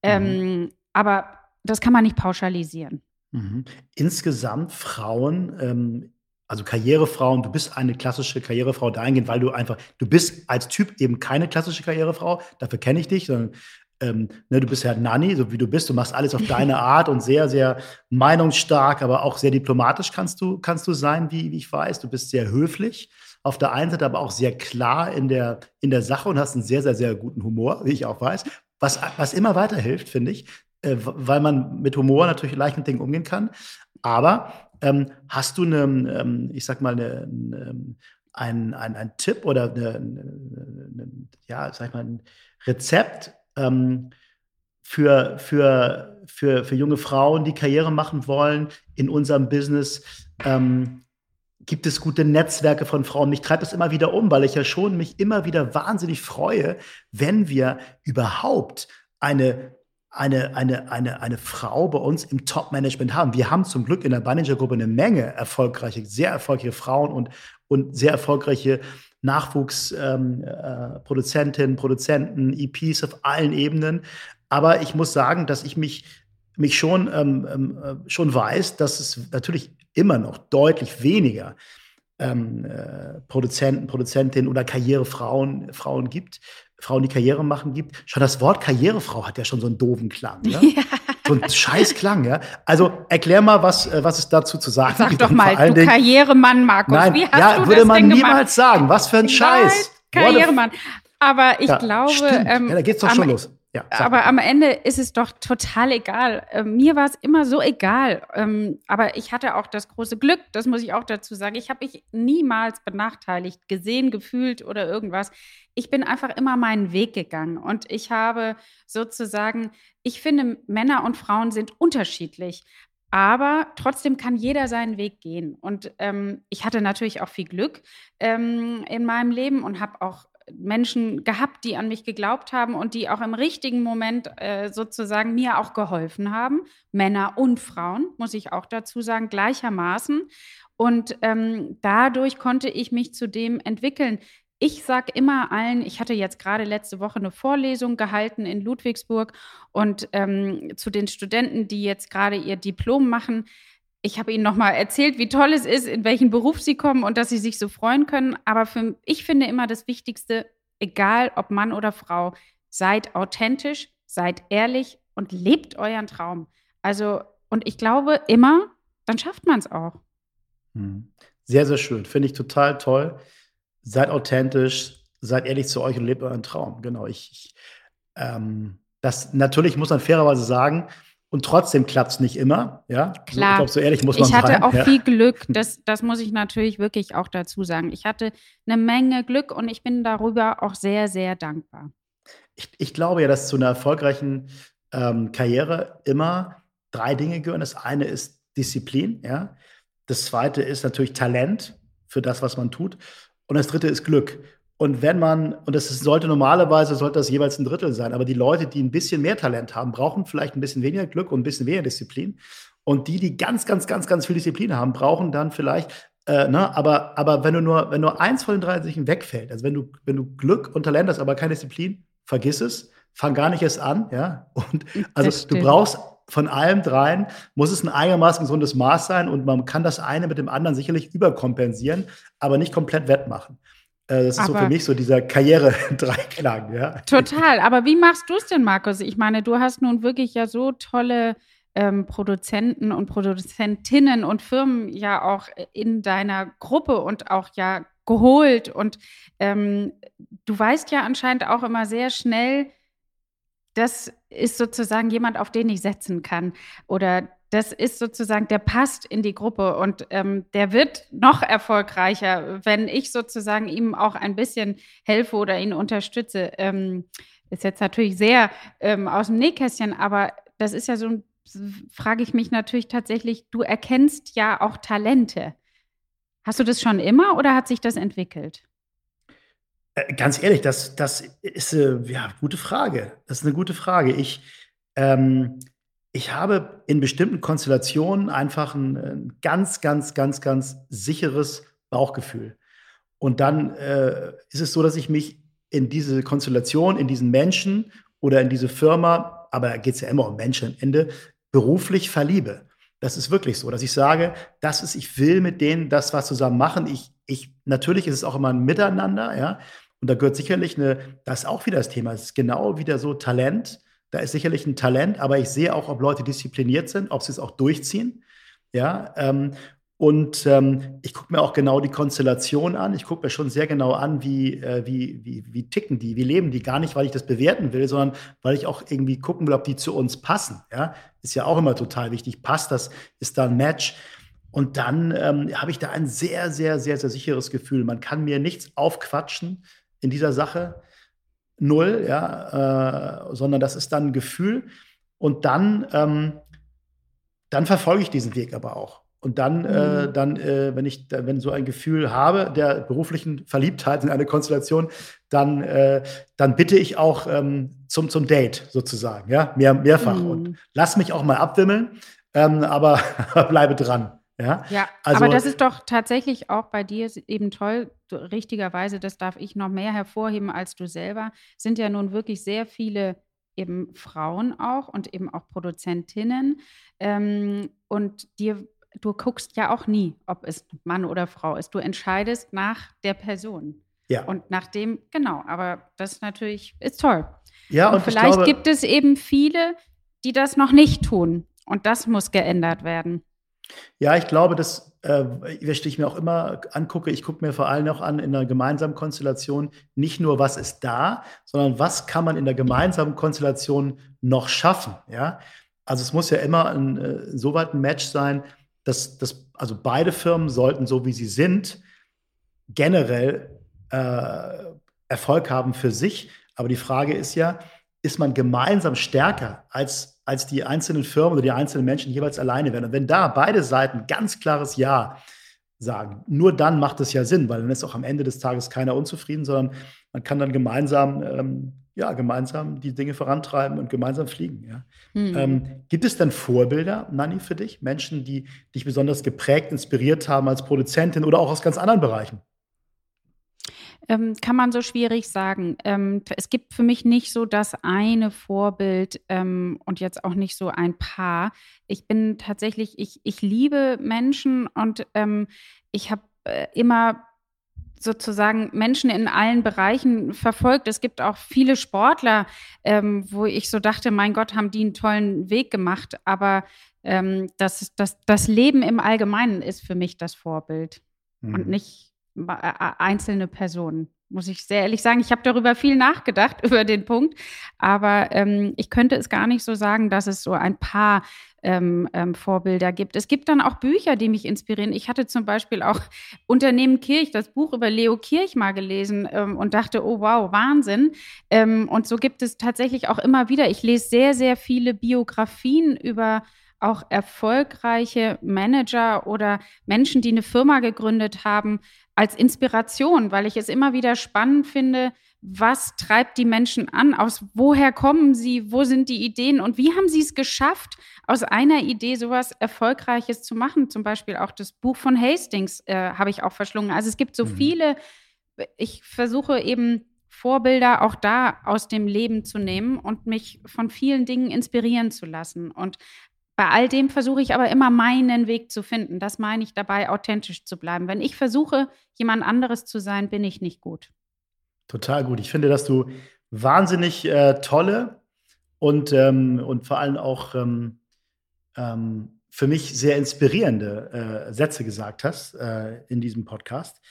Ähm, mhm. Aber das kann man nicht pauschalisieren. Mhm. Insgesamt Frauen, ähm, Also Karrierefrauen, du bist eine klassische Karrierefrau dahingehend, weil du einfach, du bist als Typ eben keine klassische Karrierefrau, dafür kenne ich dich, sondern ähm, ne, du bist ja Nanny, so wie du bist, du machst alles auf deine Art und sehr, sehr meinungsstark, aber auch sehr diplomatisch kannst du, kannst du sein, wie, wie ich weiß. Du bist sehr höflich auf der einen Seite, aber auch sehr klar in der, in der Sache und hast einen sehr, sehr, sehr guten Humor, wie ich auch weiß. Was, was immer weiterhilft, finde ich, äh, weil man mit Humor natürlich leicht mit Dingen umgehen kann. Aber ähm, hast du eine, ähm, ich sag mal, eine, eine, ein, ein, ein Tipp oder eine, eine, ja, sag ich mal, ein Rezept, ähm, für, für, für, für junge Frauen, die Karriere machen wollen in unserem Business? Ähm, gibt es gute Netzwerke von Frauen? Mich treibt das immer wieder um, weil ich ja schon mich immer wieder wahnsinnig freue, wenn wir überhaupt eine eine, eine, eine, eine Frau bei uns im Top-Management haben. Wir haben zum Glück in der Manager-Gruppe eine Menge erfolgreiche, sehr erfolgreiche Frauen und, und sehr erfolgreiche Nachwuchsproduzentinnen, ähm, äh, Produzenten, EPs auf allen Ebenen. Aber ich muss sagen, dass ich mich, mich schon, ähm, ähm, äh, schon weiß, dass es natürlich immer noch deutlich weniger ähm, äh, Produzenten, Produzentinnen oder Karrierefrauen Frauen gibt, Frauen, die Karriere machen, gibt. Schon das Wort Karrierefrau hat ja schon so einen doofen Klang. Ja? ja. So ein scheiß Klang, ja. Also erklär mal, was, äh, was es dazu zu sagen Sag gibt. Sag doch mal, du Dingen, Karrieremann, Markus. Nein, Wie hast ja, du würde das man niemals sagen. Was für ein Scheiß. Karrieremann. Aber ich ja, glaube. Ähm, ja, da geht's doch schon los. Ja, aber am Ende ist es doch total egal. Äh, mir war es immer so egal. Ähm, aber ich hatte auch das große Glück, das muss ich auch dazu sagen. Ich habe mich niemals benachteiligt, gesehen, gefühlt oder irgendwas. Ich bin einfach immer meinen Weg gegangen. Und ich habe sozusagen, ich finde, Männer und Frauen sind unterschiedlich. Aber trotzdem kann jeder seinen Weg gehen. Und ähm, ich hatte natürlich auch viel Glück ähm, in meinem Leben und habe auch Menschen gehabt, die an mich geglaubt haben und die auch im richtigen Moment äh, sozusagen mir auch geholfen haben. Männer und Frauen, muss ich auch dazu sagen, gleichermaßen. Und ähm, dadurch konnte ich mich zu dem entwickeln. Ich sage immer allen, ich hatte jetzt gerade letzte Woche eine Vorlesung gehalten in Ludwigsburg und ähm, zu den Studenten, die jetzt gerade ihr Diplom machen, ich habe ihnen nochmal erzählt, wie toll es ist, in welchen Beruf sie kommen und dass sie sich so freuen können. Aber für, ich finde immer das Wichtigste, egal ob Mann oder Frau, seid authentisch, seid ehrlich und lebt euren Traum. Also, und ich glaube immer, dann schafft man es auch. Hm. Sehr, sehr schön. Finde ich total toll. Seid authentisch, seid ehrlich zu euch und lebt euren Traum. Genau. Ich, ich ähm, das natürlich muss man fairerweise sagen, und trotzdem klappt es nicht immer, ja. Klar. Ich glaube, so ehrlich muss man Ich hatte sein. auch ja. viel Glück, das, das muss ich natürlich wirklich auch dazu sagen. Ich hatte eine Menge Glück und ich bin darüber auch sehr, sehr dankbar. Ich, ich glaube ja, dass zu einer erfolgreichen ähm, Karriere immer drei Dinge gehören. Das eine ist Disziplin, ja. Das zweite ist natürlich Talent für das, was man tut. Und das dritte ist Glück. Und wenn man, und das sollte normalerweise, sollte das jeweils ein Drittel sein, aber die Leute, die ein bisschen mehr Talent haben, brauchen vielleicht ein bisschen weniger Glück und ein bisschen weniger Disziplin. Und die, die ganz, ganz, ganz, ganz viel Disziplin haben, brauchen dann vielleicht, äh, ne, aber, aber wenn du nur, wenn nur eins von den drei Sichen wegfällt, also wenn du, wenn du Glück und Talent hast, aber keine Disziplin, vergiss es, fang gar nicht erst an, ja. Und also du brauchst von allem dreien muss es ein einigermaßen gesundes Maß sein und man kann das eine mit dem anderen sicherlich überkompensieren, aber nicht komplett wettmachen. Äh, das ist aber so für mich so dieser Karriere-Dreiklang, ja. Total. Aber wie machst du es denn, Markus? Ich meine, du hast nun wirklich ja so tolle ähm, Produzenten und Produzentinnen und Firmen ja auch in deiner Gruppe und auch ja geholt. Und ähm, du weißt ja anscheinend auch immer sehr schnell, das ist sozusagen jemand, auf den ich setzen kann. Oder das ist sozusagen, der passt in die Gruppe und ähm, der wird noch erfolgreicher, wenn ich sozusagen ihm auch ein bisschen helfe oder ihn unterstütze. Ähm, ist jetzt natürlich sehr ähm, aus dem Nähkästchen, aber das ist ja so, frage ich mich natürlich tatsächlich, du erkennst ja auch Talente. Hast du das schon immer oder hat sich das entwickelt? Äh, ganz ehrlich, das, das ist äh, ja gute Frage. Das ist eine gute Frage. Ich, ähm, ich habe in bestimmten Konstellationen einfach ein, ein ganz, ganz, ganz, ganz sicheres Bauchgefühl. Und dann äh, ist es so, dass ich mich in diese Konstellation, in diesen Menschen oder in diese Firma, aber da geht es ja immer um Menschen am Ende, beruflich verliebe. Das ist wirklich so, dass ich sage, das ist, ich will mit denen das was zusammen machen. Ich, ich, natürlich ist es auch immer ein Miteinander, ja. Und da gehört sicherlich eine, das ist auch wieder das Thema. Es ist genau wieder so Talent. Da ist sicherlich ein Talent, aber ich sehe auch, ob Leute diszipliniert sind, ob sie es auch durchziehen. Ja, ähm, und ähm, ich gucke mir auch genau die Konstellation an. Ich gucke mir schon sehr genau an, wie, äh, wie, wie, wie ticken die, wie leben die. Gar nicht, weil ich das bewerten will, sondern weil ich auch irgendwie gucken will, ob die zu uns passen. Ja? Ist ja auch immer total wichtig. Passt das? Ist da ein Match? Und dann ähm, habe ich da ein sehr, sehr, sehr, sehr sicheres Gefühl. Man kann mir nichts aufquatschen in dieser Sache. Null, ja, äh, sondern das ist dann ein Gefühl. Und dann, ähm, dann verfolge ich diesen Weg aber auch. Und dann, äh, mhm. äh, dann äh, wenn ich wenn so ein Gefühl habe der beruflichen Verliebtheit in eine Konstellation, dann, äh, dann bitte ich auch ähm, zum, zum Date sozusagen, ja, mehr, mehrfach. Mhm. Und lass mich auch mal abwimmeln, ähm, aber bleibe dran. Ja, ja also, aber das ist doch tatsächlich auch bei dir eben toll, richtigerweise, das darf ich noch mehr hervorheben als du selber, sind ja nun wirklich sehr viele eben Frauen auch und eben auch Produzentinnen. Ähm, und dir du guckst ja auch nie, ob es Mann oder Frau ist. Du entscheidest nach der Person. Ja. Und nach dem, genau, aber das natürlich ist toll. Ja, und, und vielleicht glaube, gibt es eben viele, die das noch nicht tun. Und das muss geändert werden. Ja, ich glaube, dass, äh, was ich mir auch immer angucke, ich gucke mir vor allem auch an in einer gemeinsamen Konstellation nicht nur, was ist da, sondern was kann man in der gemeinsamen Konstellation noch schaffen. Ja? Also es muss ja immer ein, äh, so weit ein Match sein, dass, dass also beide Firmen sollten, so wie sie sind, generell äh, Erfolg haben für sich. Aber die Frage ist ja, ist man gemeinsam stärker als, als die einzelnen Firmen oder die einzelnen Menschen jeweils alleine werden? Und wenn da beide Seiten ganz klares Ja sagen, nur dann macht es ja Sinn, weil dann ist auch am Ende des Tages keiner unzufrieden, sondern man kann dann gemeinsam ähm, ja, gemeinsam die Dinge vorantreiben und gemeinsam fliegen. Ja. Mhm. Ähm, gibt es denn Vorbilder, Nanni, für dich? Menschen, die dich besonders geprägt, inspiriert haben als Produzentin oder auch aus ganz anderen Bereichen? Ähm, kann man so schwierig sagen. Ähm, es gibt für mich nicht so das eine Vorbild ähm, und jetzt auch nicht so ein Paar. Ich bin tatsächlich, ich, ich liebe Menschen und ähm, ich habe äh, immer sozusagen Menschen in allen Bereichen verfolgt. Es gibt auch viele Sportler, ähm, wo ich so dachte, mein Gott, haben die einen tollen Weg gemacht. Aber ähm, das, das, das Leben im Allgemeinen ist für mich das Vorbild mhm. und nicht einzelne Personen muss ich sehr ehrlich sagen. Ich habe darüber viel nachgedacht, über den Punkt. Aber ähm, ich könnte es gar nicht so sagen, dass es so ein paar ähm, ähm, Vorbilder gibt. Es gibt dann auch Bücher, die mich inspirieren. Ich hatte zum Beispiel auch Unternehmen Kirch, das Buch über Leo Kirch mal gelesen ähm, und dachte, oh wow, Wahnsinn. Ähm, und so gibt es tatsächlich auch immer wieder. Ich lese sehr, sehr viele Biografien über auch erfolgreiche Manager oder Menschen, die eine Firma gegründet haben, als Inspiration, weil ich es immer wieder spannend finde, was treibt die Menschen an, aus woher kommen sie, wo sind die Ideen und wie haben sie es geschafft, aus einer Idee sowas Erfolgreiches zu machen. Zum Beispiel auch das Buch von Hastings äh, habe ich auch verschlungen. Also es gibt so mhm. viele, ich versuche eben Vorbilder auch da aus dem Leben zu nehmen und mich von vielen Dingen inspirieren zu lassen. Und bei all dem versuche ich aber immer meinen Weg zu finden. Das meine ich dabei, authentisch zu bleiben. Wenn ich versuche, jemand anderes zu sein, bin ich nicht gut. Total gut. Ich finde, dass du wahnsinnig äh, tolle und, ähm, und vor allem auch ähm, ähm, für mich sehr inspirierende äh, Sätze gesagt hast äh, in diesem Podcast.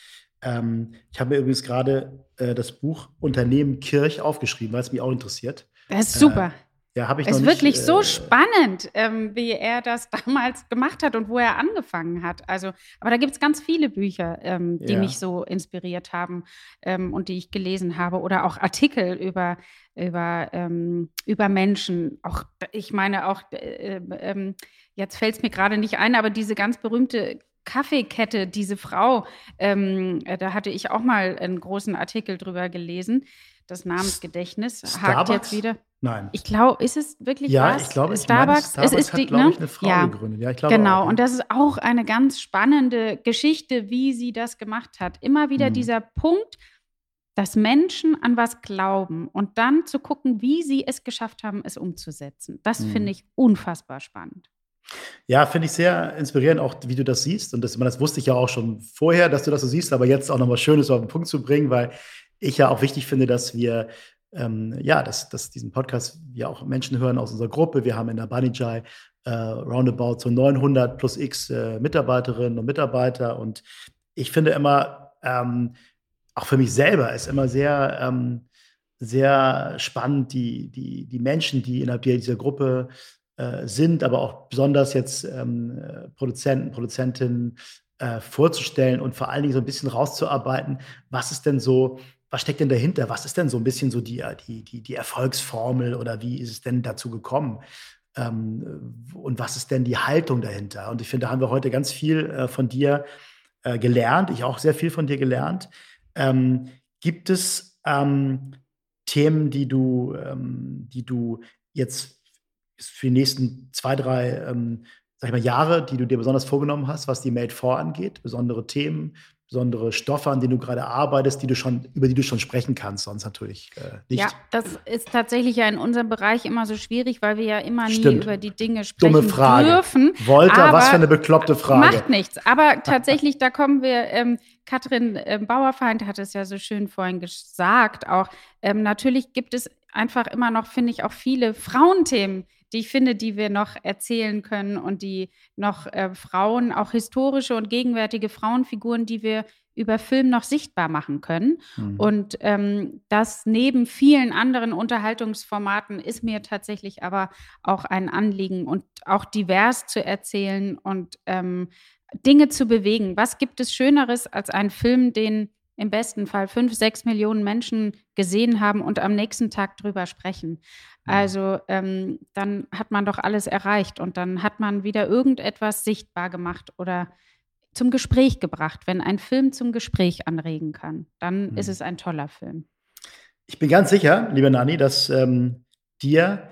Ähm, ich habe mir übrigens gerade äh, das Buch Unternehmen Kirch aufgeschrieben, weil es mich auch interessiert. Das ist super. Ja, habe ich Es ist wirklich äh, so spannend, ähm, wie er das damals gemacht hat und wo er angefangen hat. Also, aber da gibt es ganz viele Bücher, ähm, die ja. mich so inspiriert haben ähm, und die ich gelesen habe oder auch Artikel über über ähm, über Menschen. Auch ich meine auch äh, äh, jetzt fällt es mir gerade nicht ein, aber diese ganz berühmte Kaffeekette, diese Frau, ähm, äh, da hatte ich auch mal einen großen Artikel drüber gelesen. Das Namensgedächtnis Starbucks? hakt jetzt wieder. Nein. Ich glaube, ist es wirklich ja, was? ich glaube, Starbucks, meine, Starbucks es ist hat, glaube ne? ich, eine Frau ja. gegründet. Ja, ich glaube genau. Auch, und das ist auch eine ganz spannende Geschichte, wie sie das gemacht hat. Immer wieder mhm. dieser Punkt, dass Menschen an was glauben und dann zu gucken, wie sie es geschafft haben, es umzusetzen. Das mhm. finde ich unfassbar spannend. Ja, finde ich sehr inspirierend, auch wie du das siehst. Und das, das wusste ich ja auch schon vorher, dass du das so siehst, aber jetzt auch nochmal schön ist, auf den Punkt zu bringen, weil ich ja auch wichtig finde, dass wir, ähm, ja, dass, dass diesen Podcast ja auch Menschen hören aus unserer Gruppe. Wir haben in der Banijai äh, roundabout so 900 plus x äh, Mitarbeiterinnen und Mitarbeiter. Und ich finde immer, ähm, auch für mich selber ist immer sehr, ähm, sehr spannend, die, die, die Menschen, die innerhalb dieser Gruppe äh, sind, aber auch besonders jetzt ähm, äh, Produzenten, Produzentinnen äh, vorzustellen und vor allen Dingen so ein bisschen rauszuarbeiten, was ist denn so, was steckt denn dahinter? Was ist denn so ein bisschen so die, die, die, die Erfolgsformel oder wie ist es denn dazu gekommen? Ähm, und was ist denn die Haltung dahinter? Und ich finde, da haben wir heute ganz viel äh, von dir äh, gelernt. Ich auch sehr viel von dir gelernt. Ähm, gibt es ähm, Themen, die du, ähm, die du jetzt für die nächsten zwei, drei ähm, sag ich mal, Jahre, die du dir besonders vorgenommen hast, was die Made 4 angeht? Besondere Themen, besondere Stoffe, an denen du gerade arbeitest, die du schon, über die du schon sprechen kannst, sonst natürlich äh, nicht. Ja, das ist tatsächlich ja in unserem Bereich immer so schwierig, weil wir ja immer nie über die Dinge sprechen Dumme Frage. dürfen. Wolter, was für eine bekloppte Frage. Macht nichts. Aber tatsächlich, da kommen wir, ähm, Katrin äh, Bauerfeind hat es ja so schön vorhin gesagt, auch ähm, natürlich gibt es einfach immer noch, finde ich, auch viele Frauenthemen, die ich finde, die wir noch erzählen können und die noch äh, Frauen, auch historische und gegenwärtige Frauenfiguren, die wir über Film noch sichtbar machen können. Mhm. Und ähm, das neben vielen anderen Unterhaltungsformaten ist mir tatsächlich aber auch ein Anliegen und auch divers zu erzählen und ähm, Dinge zu bewegen. Was gibt es Schöneres als einen Film, den im besten Fall fünf, sechs Millionen Menschen gesehen haben und am nächsten Tag drüber sprechen. Mhm. Also ähm, dann hat man doch alles erreicht und dann hat man wieder irgendetwas sichtbar gemacht oder zum Gespräch gebracht. Wenn ein Film zum Gespräch anregen kann, dann mhm. ist es ein toller Film. Ich bin ganz sicher, liebe Nani, dass ähm, dir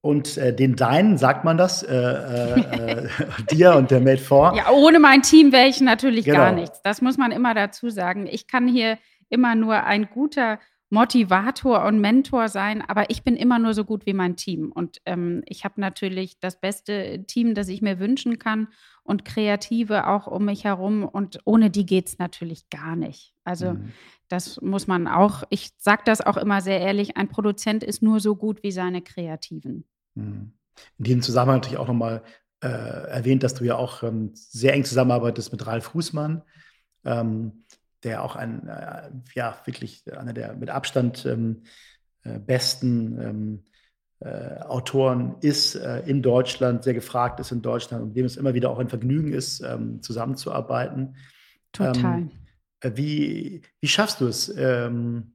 und äh, den Deinen, sagt man das, äh, äh, äh dir und der Made 4. Ja, ohne mein Team wäre ich natürlich genau. gar nichts. Das muss man immer dazu sagen. Ich kann hier immer nur ein guter Motivator und Mentor sein, aber ich bin immer nur so gut wie mein Team. Und ähm, ich habe natürlich das beste Team, das ich mir wünschen kann und Kreative auch um mich herum. Und ohne die geht es natürlich gar nicht. Also mhm. das muss man auch, ich sage das auch immer sehr ehrlich, ein Produzent ist nur so gut wie seine Kreativen. Mhm. In diesem Zusammenhang natürlich auch nochmal äh, erwähnt, dass du ja auch ähm, sehr eng zusammenarbeitest mit Ralf Fußmann, ähm, der auch ein, äh, ja, wirklich einer der mit Abstand ähm, äh, besten ähm, äh, Autoren ist äh, in Deutschland, sehr gefragt ist in Deutschland und dem es immer wieder auch ein Vergnügen ist, ähm, zusammenzuarbeiten. Total. Ähm, äh, wie, wie schaffst du es? Ähm,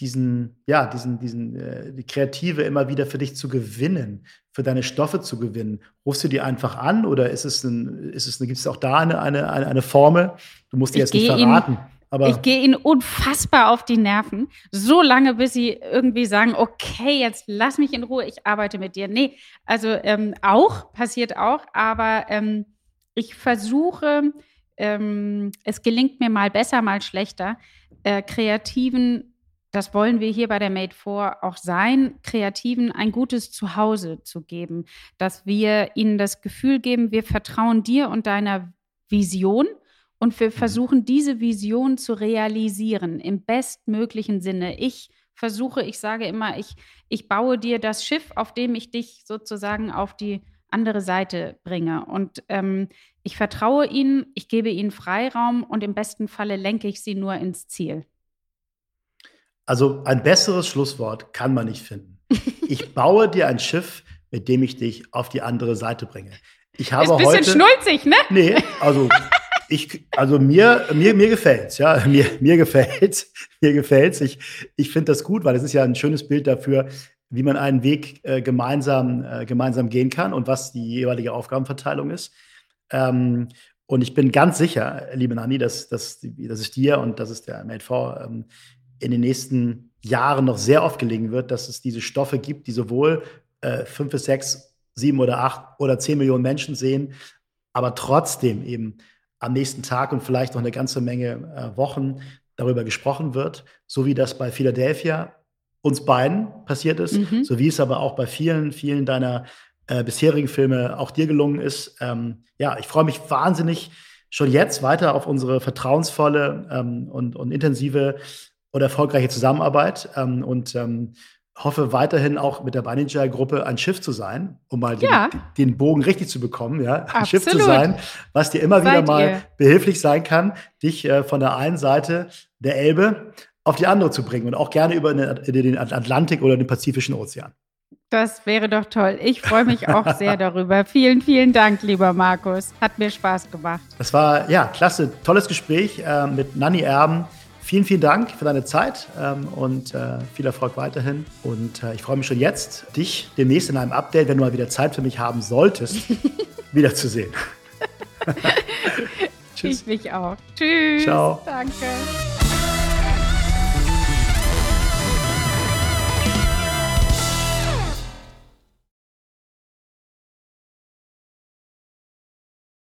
diesen, ja, diesen, diesen, äh, die Kreative immer wieder für dich zu gewinnen, für deine Stoffe zu gewinnen? Rufst du die einfach an oder ist es ein, ist es, gibt es auch da eine, eine, eine, Formel? Du musst die jetzt nicht verraten. Ihn, aber ich gehe ihnen unfassbar auf die Nerven, so lange, bis sie irgendwie sagen, okay, jetzt lass mich in Ruhe, ich arbeite mit dir. Nee, also ähm, auch, passiert auch, aber ähm, ich versuche, ähm, es gelingt mir mal besser, mal schlechter, äh, Kreativen das wollen wir hier bei der Made 4 auch sein, Kreativen ein gutes Zuhause zu geben, dass wir ihnen das Gefühl geben, wir vertrauen dir und deiner Vision und wir mhm. versuchen diese Vision zu realisieren im bestmöglichen Sinne. Ich versuche, ich sage immer, ich, ich baue dir das Schiff, auf dem ich dich sozusagen auf die andere Seite bringe. Und ähm, ich vertraue ihnen, ich gebe ihnen Freiraum und im besten Falle lenke ich sie nur ins Ziel. Also ein besseres Schlusswort kann man nicht finden. Ich baue dir ein Schiff, mit dem ich dich auf die andere Seite bringe. Ich habe Ist ein bisschen heute, schnulzig, ne? Nee, also ich, also mir, mir, mir gefällt's, ja, mir, mir gefällt's, mir gefällt's. Ich, ich finde das gut, weil es ist ja ein schönes Bild dafür, wie man einen Weg äh, gemeinsam, äh, gemeinsam gehen kann und was die jeweilige Aufgabenverteilung ist. Ähm, und ich bin ganz sicher, liebe Nani, dass, dass, dass es dir und dass es der Made for ähm, in den nächsten Jahren noch sehr oft gelingen wird, dass es diese Stoffe gibt, die sowohl äh, fünf bis sechs, sieben oder acht oder zehn Millionen Menschen sehen, aber trotzdem eben am nächsten Tag und vielleicht noch eine ganze Menge äh, Wochen darüber gesprochen wird, so wie das bei Philadelphia uns beiden passiert ist, mhm. so wie es aber auch bei vielen, vielen deiner äh, bisherigen Filme auch dir gelungen ist. Ähm, ja, ich freue mich wahnsinnig schon jetzt weiter auf unsere vertrauensvolle ähm, und, und intensive und erfolgreiche Zusammenarbeit ähm, und ähm, hoffe weiterhin auch mit der Beininger-Gruppe ein Schiff zu sein, um mal ja. den, den, Bogen richtig zu bekommen, ja, ein Schiff zu sein, was dir immer Seid wieder mal ihr. behilflich sein kann, dich äh, von der einen Seite der Elbe auf die andere zu bringen und auch gerne über den, den Atlantik oder den Pazifischen Ozean. Das wäre doch toll. Ich freue mich auch sehr darüber. Vielen, vielen Dank, lieber Markus. Hat mir Spaß gemacht. Das war ja klasse, tolles Gespräch äh, mit Nanni Erben. Vielen, vielen Dank für deine Zeit ähm, und äh, viel Erfolg weiterhin. Und äh, ich freue mich schon jetzt, dich demnächst in einem Update, wenn du mal wieder Zeit für mich haben solltest, wiederzusehen. Tschüss. Ich mich auch. Tschüss. Ciao. Danke.